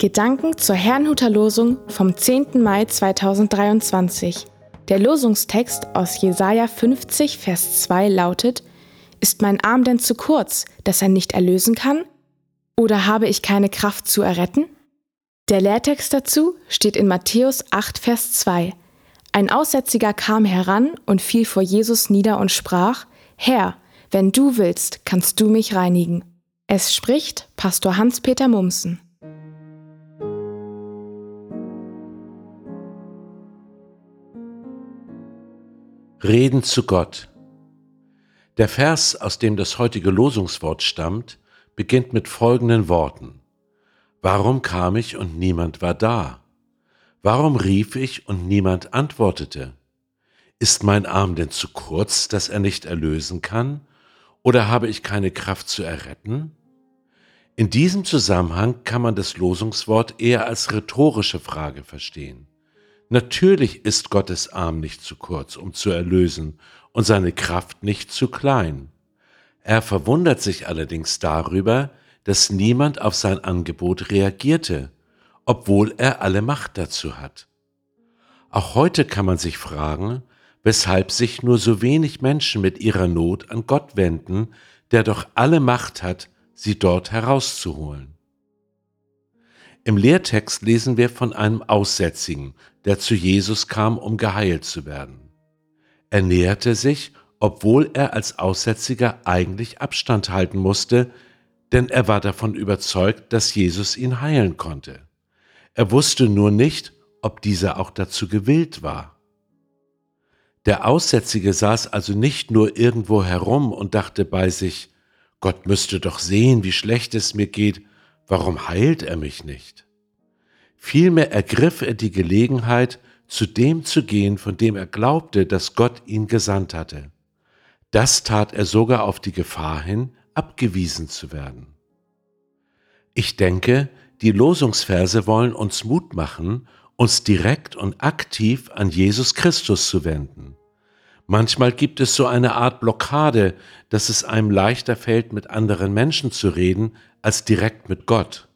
Gedanken zur Herrnhuter Losung vom 10. Mai 2023. Der Losungstext aus Jesaja 50, Vers 2 lautet: Ist mein Arm denn zu kurz, dass er nicht erlösen kann? Oder habe ich keine Kraft zu erretten? Der Lehrtext dazu steht in Matthäus 8, Vers 2. Ein Aussätziger kam heran und fiel vor Jesus nieder und sprach: Herr, wenn du willst, kannst du mich reinigen. Es spricht Pastor Hans-Peter Mumsen. Reden zu Gott. Der Vers, aus dem das heutige Losungswort stammt, beginnt mit folgenden Worten. Warum kam ich und niemand war da? Warum rief ich und niemand antwortete? Ist mein Arm denn zu kurz, dass er nicht erlösen kann? Oder habe ich keine Kraft zu erretten? In diesem Zusammenhang kann man das Losungswort eher als rhetorische Frage verstehen. Natürlich ist Gottes Arm nicht zu kurz, um zu erlösen, und seine Kraft nicht zu klein. Er verwundert sich allerdings darüber, dass niemand auf sein Angebot reagierte, obwohl er alle Macht dazu hat. Auch heute kann man sich fragen, weshalb sich nur so wenig Menschen mit ihrer Not an Gott wenden, der doch alle Macht hat, sie dort herauszuholen. Im Lehrtext lesen wir von einem Aussätzigen, der zu Jesus kam, um geheilt zu werden. Er näherte sich, obwohl er als Aussätziger eigentlich Abstand halten musste, denn er war davon überzeugt, dass Jesus ihn heilen konnte. Er wusste nur nicht, ob dieser auch dazu gewillt war. Der Aussätzige saß also nicht nur irgendwo herum und dachte bei sich, Gott müsste doch sehen, wie schlecht es mir geht, warum heilt er mich nicht? Vielmehr ergriff er die Gelegenheit, zu dem zu gehen, von dem er glaubte, dass Gott ihn gesandt hatte. Das tat er sogar auf die Gefahr hin, abgewiesen zu werden. Ich denke, die Losungsverse wollen uns Mut machen, uns direkt und aktiv an Jesus Christus zu wenden. Manchmal gibt es so eine Art Blockade, dass es einem leichter fällt, mit anderen Menschen zu reden, als direkt mit Gott.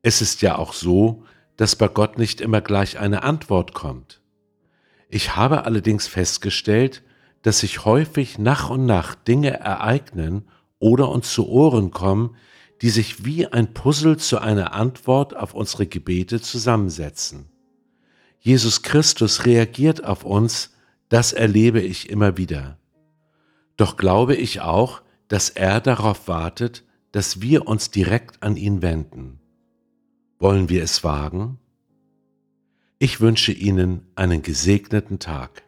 Es ist ja auch so, dass bei Gott nicht immer gleich eine Antwort kommt. Ich habe allerdings festgestellt, dass sich häufig nach und nach Dinge ereignen oder uns zu Ohren kommen, die sich wie ein Puzzle zu einer Antwort auf unsere Gebete zusammensetzen. Jesus Christus reagiert auf uns, das erlebe ich immer wieder. Doch glaube ich auch, dass er darauf wartet, dass wir uns direkt an ihn wenden. Wollen wir es wagen? Ich wünsche Ihnen einen gesegneten Tag.